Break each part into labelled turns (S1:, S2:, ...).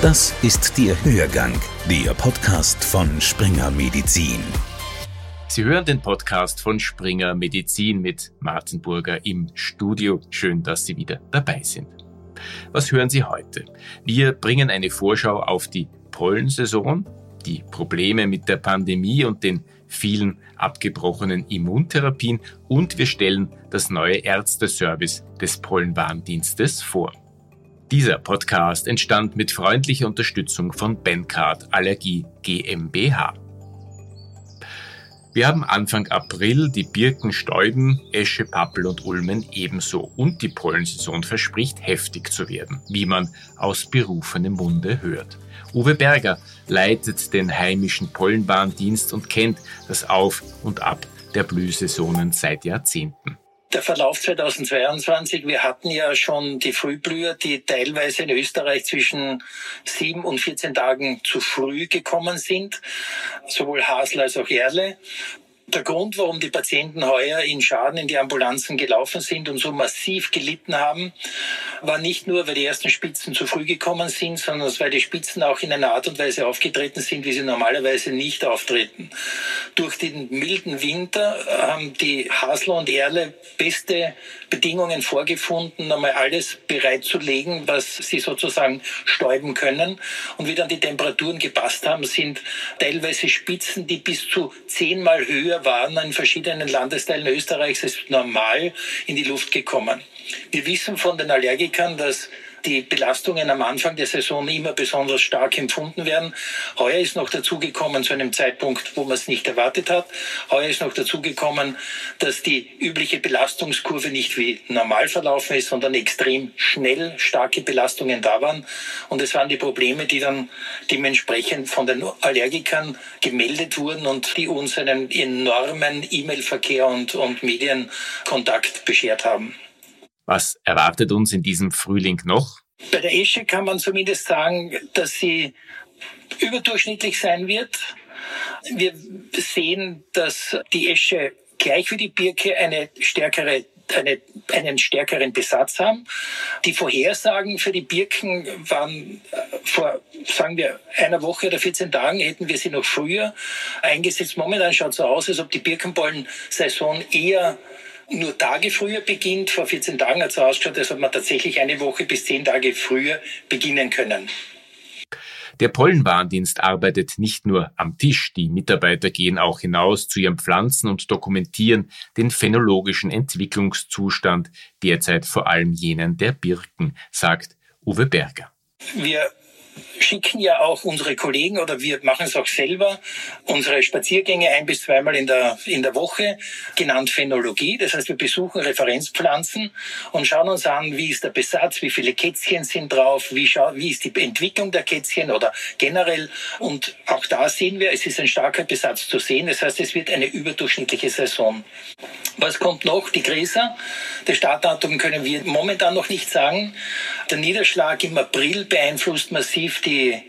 S1: Das ist der Hörgang, der Podcast von Springer Medizin.
S2: Sie hören den Podcast von Springer Medizin mit Martin Burger im Studio. Schön, dass Sie wieder dabei sind. Was hören Sie heute? Wir bringen eine Vorschau auf die Pollensaison, die Probleme mit der Pandemie und den vielen abgebrochenen Immuntherapien und wir stellen das neue Ärzteservice des Pollenwarndienstes vor. Dieser Podcast entstand mit freundlicher Unterstützung von Bencard Allergie GmbH. Wir haben Anfang April die Birken stäuben, Esche, Pappel und Ulmen ebenso und die Pollensaison verspricht heftig zu werden, wie man aus berufenem Munde hört. Uwe Berger leitet den heimischen Pollenwarndienst und kennt das Auf und Ab der Blühsaisonen seit Jahrzehnten
S3: der Verlauf 2022, wir hatten ja schon die Frühblüher, die teilweise in Österreich zwischen sieben und 14 Tagen zu früh gekommen sind, sowohl Hasel als auch Erle der Grund, warum die Patienten heuer in Schaden in die Ambulanzen gelaufen sind und so massiv gelitten haben, war nicht nur, weil die ersten Spitzen zu früh gekommen sind, sondern weil die Spitzen auch in einer Art und Weise aufgetreten sind, wie sie normalerweise nicht auftreten. Durch den milden Winter haben die Hasler und Erle beste Bedingungen vorgefunden, einmal alles bereitzulegen, was sie sozusagen stäuben können. Und wie dann die Temperaturen gepasst haben, sind teilweise Spitzen, die bis zu zehnmal höher waren in verschiedenen Landesteilen Österreichs ist normal in die Luft gekommen. Wir wissen von den Allergikern, dass die Belastungen am Anfang der Saison immer besonders stark empfunden werden. Heuer ist noch dazugekommen zu einem Zeitpunkt, wo man es nicht erwartet hat. Heuer ist noch dazugekommen, dass die übliche Belastungskurve nicht wie normal verlaufen ist, sondern extrem schnell starke Belastungen da waren. Und es waren die Probleme, die dann dementsprechend von den Allergikern gemeldet wurden und die uns einen enormen E-Mail-Verkehr und, und Medienkontakt beschert haben.
S2: Was erwartet uns in diesem Frühling noch?
S3: Bei der Esche kann man zumindest sagen, dass sie überdurchschnittlich sein wird. Wir sehen, dass die Esche gleich wie die Birke eine stärkere eine, einen stärkeren Besatz haben. Die Vorhersagen für die Birken waren äh, vor, sagen wir, einer Woche oder 14 Tagen hätten wir sie noch früher eingesetzt. Momentan schaut es so aus, als ob die Birkenbollen-Saison eher nur Tage früher beginnt. Vor 14 Tagen hat es ausgeschaut, als ob man tatsächlich eine Woche bis zehn Tage früher beginnen können.
S2: Der Pollenwarndienst arbeitet nicht nur am Tisch, die Mitarbeiter gehen auch hinaus zu ihren Pflanzen und dokumentieren den phänologischen Entwicklungszustand, derzeit vor allem jenen der Birken, sagt Uwe Berger.
S3: Wir schicken ja auch unsere Kollegen oder wir machen es auch selber, unsere Spaziergänge ein bis zweimal in der, in der Woche, genannt Phänologie. Das heißt, wir besuchen Referenzpflanzen und schauen uns an, wie ist der Besatz, wie viele Kätzchen sind drauf, wie, wie ist die Entwicklung der Kätzchen oder generell. Und auch da sehen wir, es ist ein starker Besatz zu sehen. Das heißt, es wird eine überdurchschnittliche Saison. Was kommt noch? Die Gräser. Das Startdatum können wir momentan noch nicht sagen. Der Niederschlag im April beeinflusst massiv die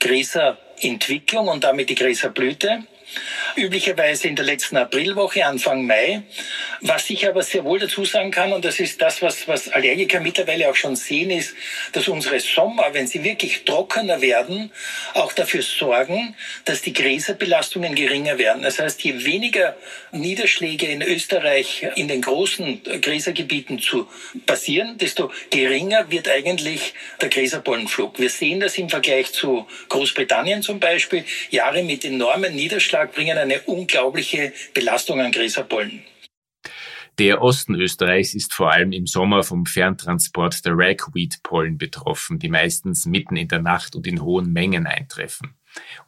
S3: Gräserentwicklung und damit die Gräserblüte üblicherweise in der letzten Aprilwoche, Anfang Mai. Was ich aber sehr wohl dazu sagen kann, und das ist das, was, was Allergiker mittlerweile auch schon sehen, ist, dass unsere Sommer, wenn sie wirklich trockener werden, auch dafür sorgen, dass die Gräserbelastungen geringer werden. Das heißt, je weniger Niederschläge in Österreich in den großen Gräsergebieten zu passieren, desto geringer wird eigentlich der Gräserpollenflug. Wir sehen das im Vergleich zu Großbritannien zum Beispiel. Jahre mit enormen Niederschlag bringen eine unglaubliche Belastung an Gräserpollen.
S2: Der Osten Österreichs ist vor allem im Sommer vom Ferntransport der Ragweed-Pollen betroffen, die meistens mitten in der Nacht und in hohen Mengen eintreffen.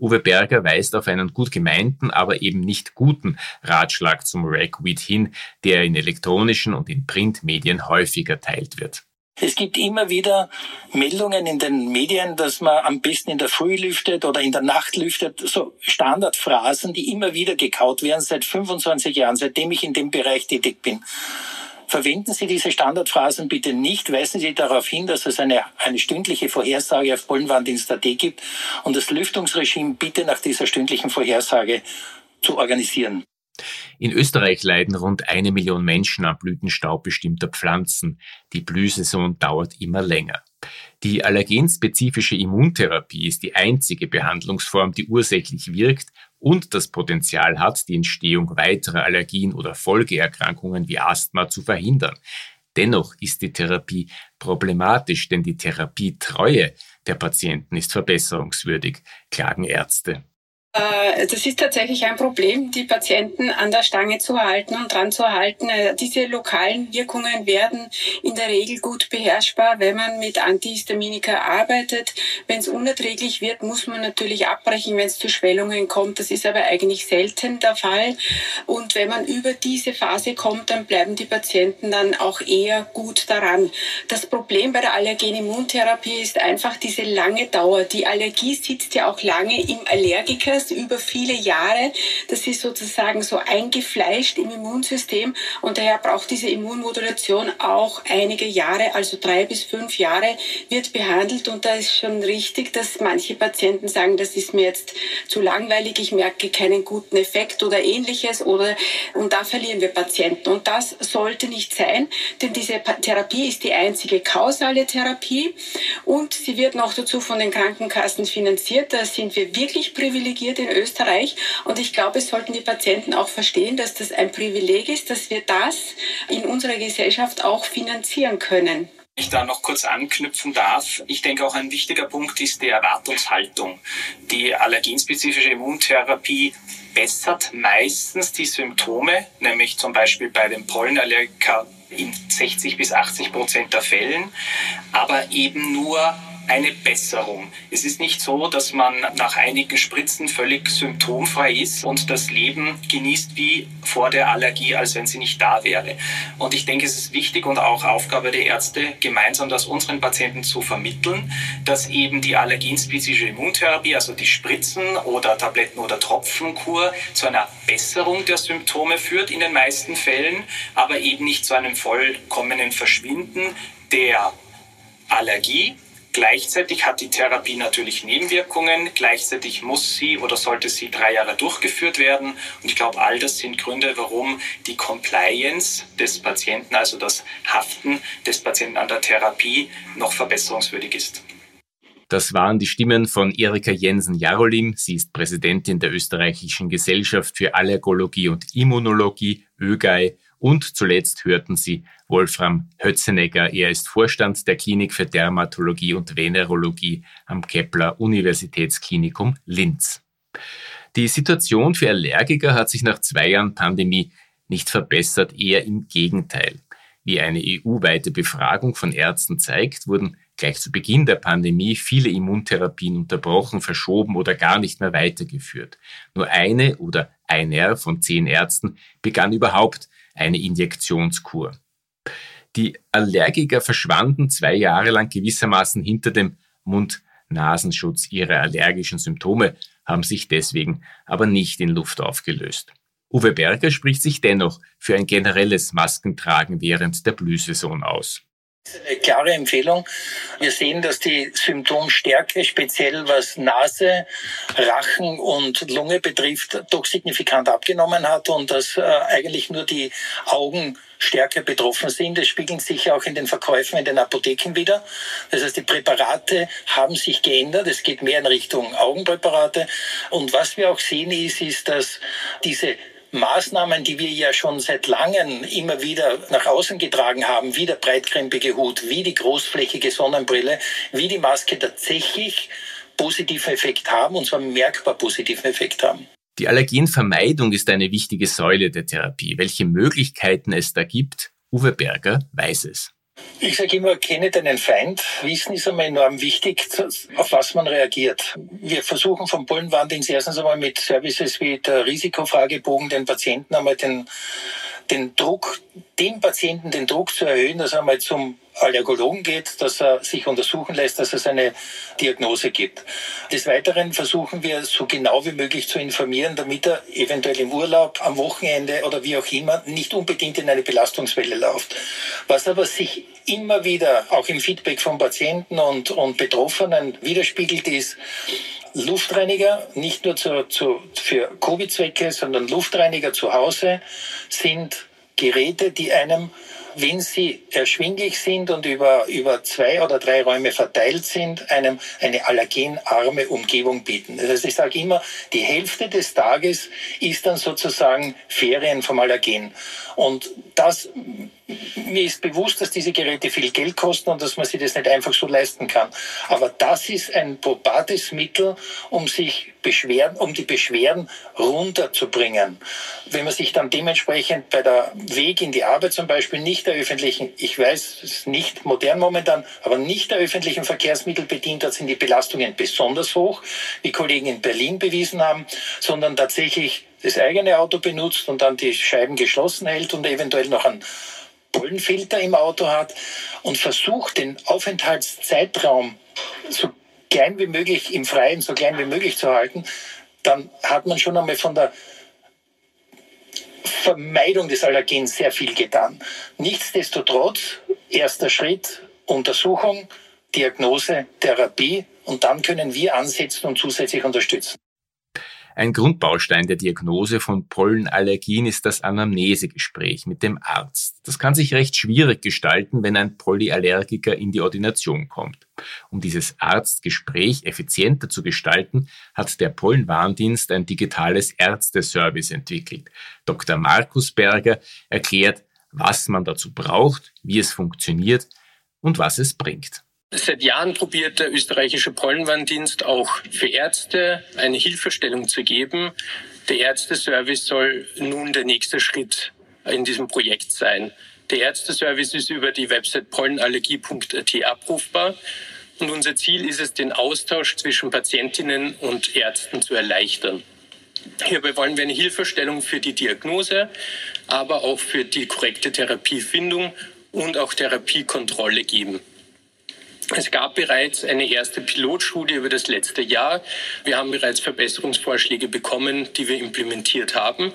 S2: Uwe Berger weist auf einen gut gemeinten, aber eben nicht guten Ratschlag zum Ragweed hin, der in elektronischen und in Printmedien häufiger teilt wird.
S3: Es gibt immer wieder Meldungen in den Medien, dass man am besten in der Früh lüftet oder in der Nacht lüftet. So Standardphrasen, die immer wieder gekaut werden seit 25 Jahren, seitdem ich in dem Bereich tätig bin. Verwenden Sie diese Standardphrasen bitte nicht. Weisen Sie darauf hin, dass es eine, eine stündliche Vorhersage auf Pollenwarndienst.at gibt und das Lüftungsregime bitte nach dieser stündlichen Vorhersage zu organisieren.
S2: In Österreich leiden rund eine Million Menschen am Blütenstaub bestimmter Pflanzen. Die Blühsaison dauert immer länger. Die allergenspezifische Immuntherapie ist die einzige Behandlungsform, die ursächlich wirkt und das Potenzial hat, die Entstehung weiterer Allergien oder Folgeerkrankungen wie Asthma zu verhindern. Dennoch ist die Therapie problematisch, denn die Therapietreue der Patienten ist verbesserungswürdig, klagen Ärzte.
S4: Äh, das ist tatsächlich ein Problem, die Patienten an der Stange zu halten und dran zu halten. Äh, diese lokalen Wirkungen werden in der Regel gut beherrschbar, wenn man mit Antihistaminika arbeitet. Wenn es unerträglich wird, muss man natürlich abbrechen, wenn es zu Schwellungen kommt. Das ist aber eigentlich selten der Fall. Und wenn man über diese Phase kommt, dann bleiben die Patienten dann auch eher gut daran. Das Problem bei der Allergenimmuntherapie ist einfach diese lange Dauer. Die Allergie sitzt ja auch lange im Allergiker das über viele Jahre. Das ist sozusagen so eingefleischt im Immunsystem und daher braucht diese Immunmodulation auch einige Jahre, also drei bis fünf Jahre wird behandelt und da ist schon richtig, dass manche Patienten sagen, das ist mir jetzt zu langweilig, ich merke keinen guten Effekt oder ähnliches oder und da verlieren wir Patienten und das sollte nicht sein, denn diese Therapie ist die einzige kausale Therapie und sie wird noch dazu von den Krankenkassen finanziert. Da sind wir wirklich privilegiert in Österreich. Und ich glaube, es sollten die Patienten auch verstehen, dass das ein Privileg ist, dass wir das in unserer Gesellschaft auch finanzieren können
S5: ich da noch kurz anknüpfen darf, ich denke auch ein wichtiger Punkt ist die Erwartungshaltung. Die allergenspezifische Immuntherapie bessert meistens die Symptome, nämlich zum Beispiel bei den Pollenallergiker in 60 bis 80 Prozent der Fällen, aber eben nur eine Besserung. Es ist nicht so, dass man nach einigen Spritzen völlig symptomfrei ist und das Leben genießt wie vor der Allergie, als wenn sie nicht da wäre. Und ich denke, es ist wichtig und auch Aufgabe der Ärzte, gemeinsam das unseren Patienten zu vermitteln, dass eben die allergenspezifische Immuntherapie, also die Spritzen oder Tabletten oder Tropfenkur, zu einer Besserung der Symptome führt in den meisten Fällen, aber eben nicht zu einem vollkommenen Verschwinden der Allergie Gleichzeitig hat die Therapie natürlich Nebenwirkungen. Gleichzeitig muss sie oder sollte sie drei Jahre durchgeführt werden. Und ich glaube, all das sind Gründe, warum die Compliance des Patienten, also das Haften des Patienten an der Therapie, noch verbesserungswürdig ist.
S2: Das waren die Stimmen von Erika Jensen-Jarolim. Sie ist Präsidentin der Österreichischen Gesellschaft für Allergologie und Immunologie, ÖGAI, und zuletzt hörten Sie Wolfram Hötzenegger. Er ist Vorstand der Klinik für Dermatologie und Venerologie am Kepler Universitätsklinikum Linz. Die Situation für Allergiker hat sich nach zwei Jahren Pandemie nicht verbessert, eher im Gegenteil. Wie eine EU-weite Befragung von Ärzten zeigt, wurden gleich zu Beginn der Pandemie viele Immuntherapien unterbrochen, verschoben oder gar nicht mehr weitergeführt. Nur eine oder einer von zehn Ärzten begann überhaupt eine Injektionskur. Die Allergiker verschwanden zwei Jahre lang gewissermaßen hinter dem Mund-Nasenschutz. Ihre allergischen Symptome haben sich deswegen aber nicht in Luft aufgelöst. Uwe Berger spricht sich dennoch für ein generelles Maskentragen während der Blühsaison aus.
S3: Eine klare Empfehlung. Wir sehen, dass die Symptomstärke, speziell was Nase, Rachen und Lunge betrifft, doch signifikant abgenommen hat und dass äh, eigentlich nur die Augen stärker betroffen sind. Das spiegelt sich auch in den Verkäufen in den Apotheken wieder. Das heißt, die Präparate haben sich geändert. Es geht mehr in Richtung Augenpräparate. Und was wir auch sehen ist, ist, dass diese Maßnahmen, die wir ja schon seit langem immer wieder nach außen getragen haben, wie der breitkrempige Hut, wie die großflächige Sonnenbrille, wie die Maske tatsächlich positiven Effekt haben, und zwar merkbar positiven Effekt haben.
S2: Die Allergenvermeidung ist eine wichtige Säule der Therapie. Welche Möglichkeiten es da gibt, Uwe Berger weiß es.
S3: Ich sage immer, kenne deinen Feind. Wissen ist einmal enorm wichtig, auf was man reagiert. Wir versuchen vom Bullenwandings erstens einmal mit Services wie der Risikofragebogen den Patienten einmal den den Druck, dem Patienten den Druck zu erhöhen, dass er mal zum Allergologen geht, dass er sich untersuchen lässt, dass es eine Diagnose gibt. Des Weiteren versuchen wir so genau wie möglich zu informieren, damit er eventuell im Urlaub, am Wochenende oder wie auch immer nicht unbedingt in eine Belastungswelle läuft. Was aber sich immer wieder auch im Feedback von Patienten und, und Betroffenen widerspiegelt ist, Luftreiniger, nicht nur zu, zu, für Covid-Zwecke, sondern Luftreiniger zu Hause sind Geräte, die einem wenn sie erschwinglich sind und über, über zwei oder drei Räume verteilt sind, einem eine allergenarme Umgebung bieten. Das heißt, ich sage immer, die Hälfte des Tages ist dann sozusagen Ferien vom Allergen. Und das mir ist bewusst, dass diese Geräte viel Geld kosten und dass man sich das nicht einfach so leisten kann. Aber das ist ein probates Mittel, um sich Beschwerden, um die Beschwerden runterzubringen. Wenn man sich dann dementsprechend bei der Weg in die Arbeit zum Beispiel nicht der öffentlichen, ich weiß, es ist nicht modern momentan, aber nicht der öffentlichen Verkehrsmittel bedient hat, sind die Belastungen besonders hoch, wie Kollegen in Berlin bewiesen haben, sondern tatsächlich das eigene Auto benutzt und dann die Scheiben geschlossen hält und eventuell noch einen Pollenfilter im Auto hat und versucht, den Aufenthaltszeitraum so klein wie möglich im Freien, so klein wie möglich zu halten, dann hat man schon einmal von der Vermeidung des Allergens sehr viel getan. Nichtsdestotrotz, erster Schritt, Untersuchung, Diagnose, Therapie und dann können wir ansetzen und zusätzlich unterstützen.
S2: Ein Grundbaustein der Diagnose von Pollenallergien ist das Anamnesegespräch mit dem Arzt. Das kann sich recht schwierig gestalten, wenn ein Polyallergiker in die Ordination kommt. Um dieses Arztgespräch effizienter zu gestalten, hat der Pollenwarndienst ein digitales Ärzteservice entwickelt. Dr. Markus Berger erklärt, was man dazu braucht, wie es funktioniert und was es bringt.
S6: Seit Jahren probiert der österreichische Pollenwarndienst auch für Ärzte eine Hilfestellung zu geben. Der Ärzteservice soll nun der nächste Schritt in diesem Projekt sein. Der Ärzteservice ist über die Website pollenallergie.at abrufbar. Und unser Ziel ist es, den Austausch zwischen Patientinnen und Ärzten zu erleichtern. Hierbei wollen wir eine Hilfestellung für die Diagnose, aber auch für die korrekte Therapiefindung und auch Therapiekontrolle geben. Es gab bereits eine erste Pilotstudie über das letzte Jahr. Wir haben bereits Verbesserungsvorschläge bekommen, die wir implementiert haben.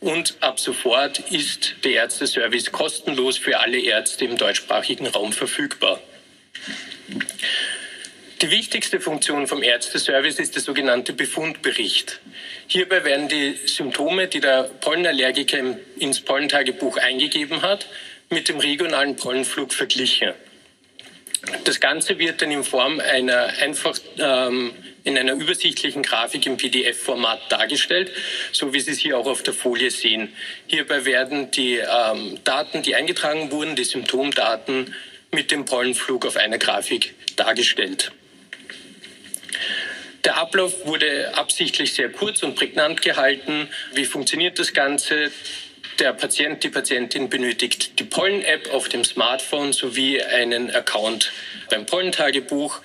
S6: Und ab sofort ist der Ärzteservice kostenlos für alle Ärzte im deutschsprachigen Raum verfügbar. Die wichtigste Funktion vom Ärzteservice ist der sogenannte Befundbericht. Hierbei werden die Symptome, die der Pollenallergiker ins Pollentagebuch eingegeben hat, mit dem regionalen Pollenflug verglichen. Das Ganze wird dann in Form einer einfach ähm, in einer übersichtlichen Grafik im PDF-Format dargestellt, so wie Sie es hier auch auf der Folie sehen. Hierbei werden die ähm, Daten, die eingetragen wurden, die Symptomdaten mit dem Pollenflug auf einer Grafik dargestellt. Der Ablauf wurde absichtlich sehr kurz und prägnant gehalten. Wie funktioniert das Ganze? Der Patient, die Patientin benötigt die Pollen-App auf dem Smartphone sowie einen Account beim Pollentagebuch.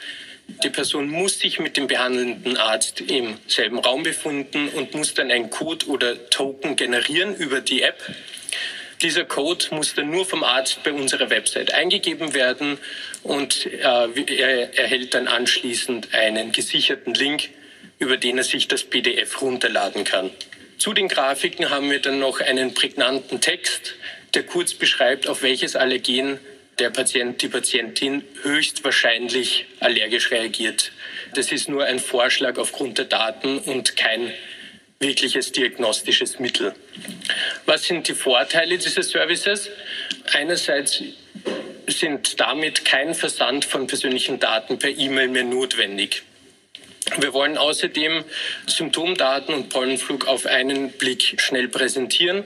S6: Die Person muss sich mit dem behandelnden Arzt im selben Raum befinden und muss dann einen Code oder Token generieren über die App. Dieser Code muss dann nur vom Arzt bei unserer Website eingegeben werden und äh, er erhält dann anschließend einen gesicherten Link, über den er sich das PDF runterladen kann. Zu den Grafiken haben wir dann noch einen prägnanten Text, der kurz beschreibt, auf welches Allergen der Patient, die Patientin höchstwahrscheinlich allergisch reagiert. Das ist nur ein Vorschlag aufgrund der Daten und kein wirkliches diagnostisches Mittel. Was sind die Vorteile dieses Services? Einerseits sind damit kein Versand von persönlichen Daten per E-Mail mehr notwendig. Wir wollen außerdem Symptomdaten und Pollenflug auf einen Blick schnell präsentieren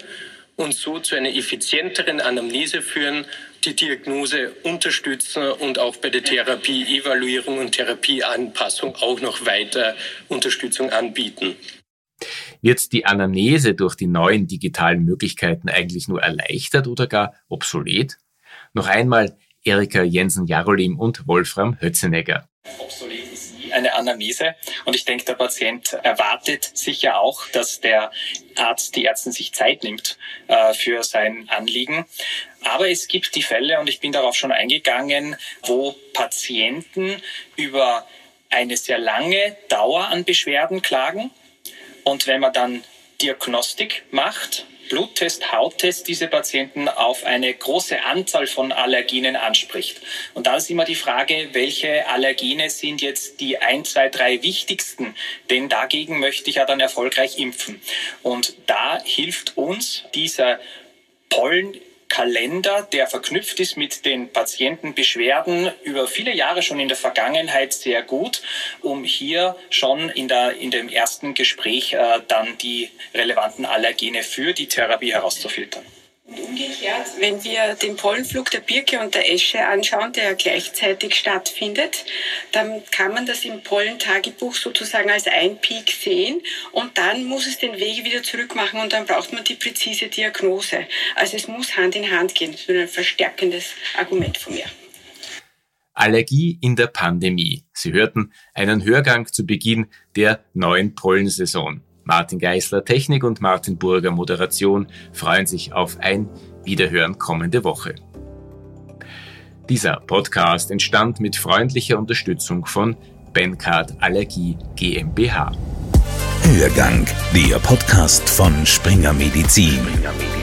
S6: und so zu einer effizienteren Anamnese führen, die Diagnose unterstützen und auch bei der Therapieevaluierung und Therapieanpassung auch noch weiter Unterstützung anbieten.
S2: Wird die Anamnese durch die neuen digitalen Möglichkeiten eigentlich nur erleichtert oder gar obsolet? Noch einmal Erika Jensen-Jarolim und Wolfram Hötzenegger.
S7: Obsolet eine Anamnese. Und ich denke, der Patient erwartet sicher auch, dass der Arzt, die Ärztin sich Zeit nimmt äh, für sein Anliegen. Aber es gibt die Fälle, und ich bin darauf schon eingegangen, wo Patienten über eine sehr lange Dauer an Beschwerden klagen. Und wenn man dann Diagnostik macht, Bluttest, Hauttest diese Patienten auf eine große Anzahl von Allergenen anspricht. Und da ist immer die Frage, welche Allergene sind jetzt die ein, zwei, drei wichtigsten? Denn dagegen möchte ich ja dann erfolgreich impfen. Und da hilft uns dieser Pollen
S5: Kalender, der verknüpft ist mit den Patientenbeschwerden über viele Jahre schon in der Vergangenheit sehr gut, um hier schon in, der, in dem ersten Gespräch äh, dann die relevanten Allergene für die Therapie herauszufiltern.
S4: Umgekehrt, wenn wir den Pollenflug der Birke und der Esche anschauen, der gleichzeitig stattfindet, dann kann man das im Pollentagebuch sozusagen als ein Peak sehen und dann muss es den Weg wieder zurück machen und dann braucht man die präzise Diagnose. Also es muss Hand in Hand gehen. Das ist ein verstärkendes Argument von mir.
S2: Allergie in der Pandemie. Sie hörten einen Hörgang zu Beginn der neuen Pollensaison. Martin Geisler Technik und Martin Burger Moderation freuen sich auf ein Wiederhören kommende Woche. Dieser Podcast entstand mit freundlicher Unterstützung von Bencard Allergie GmbH.
S1: Hörgang, der Podcast von Springer Medizin. Springer Medizin.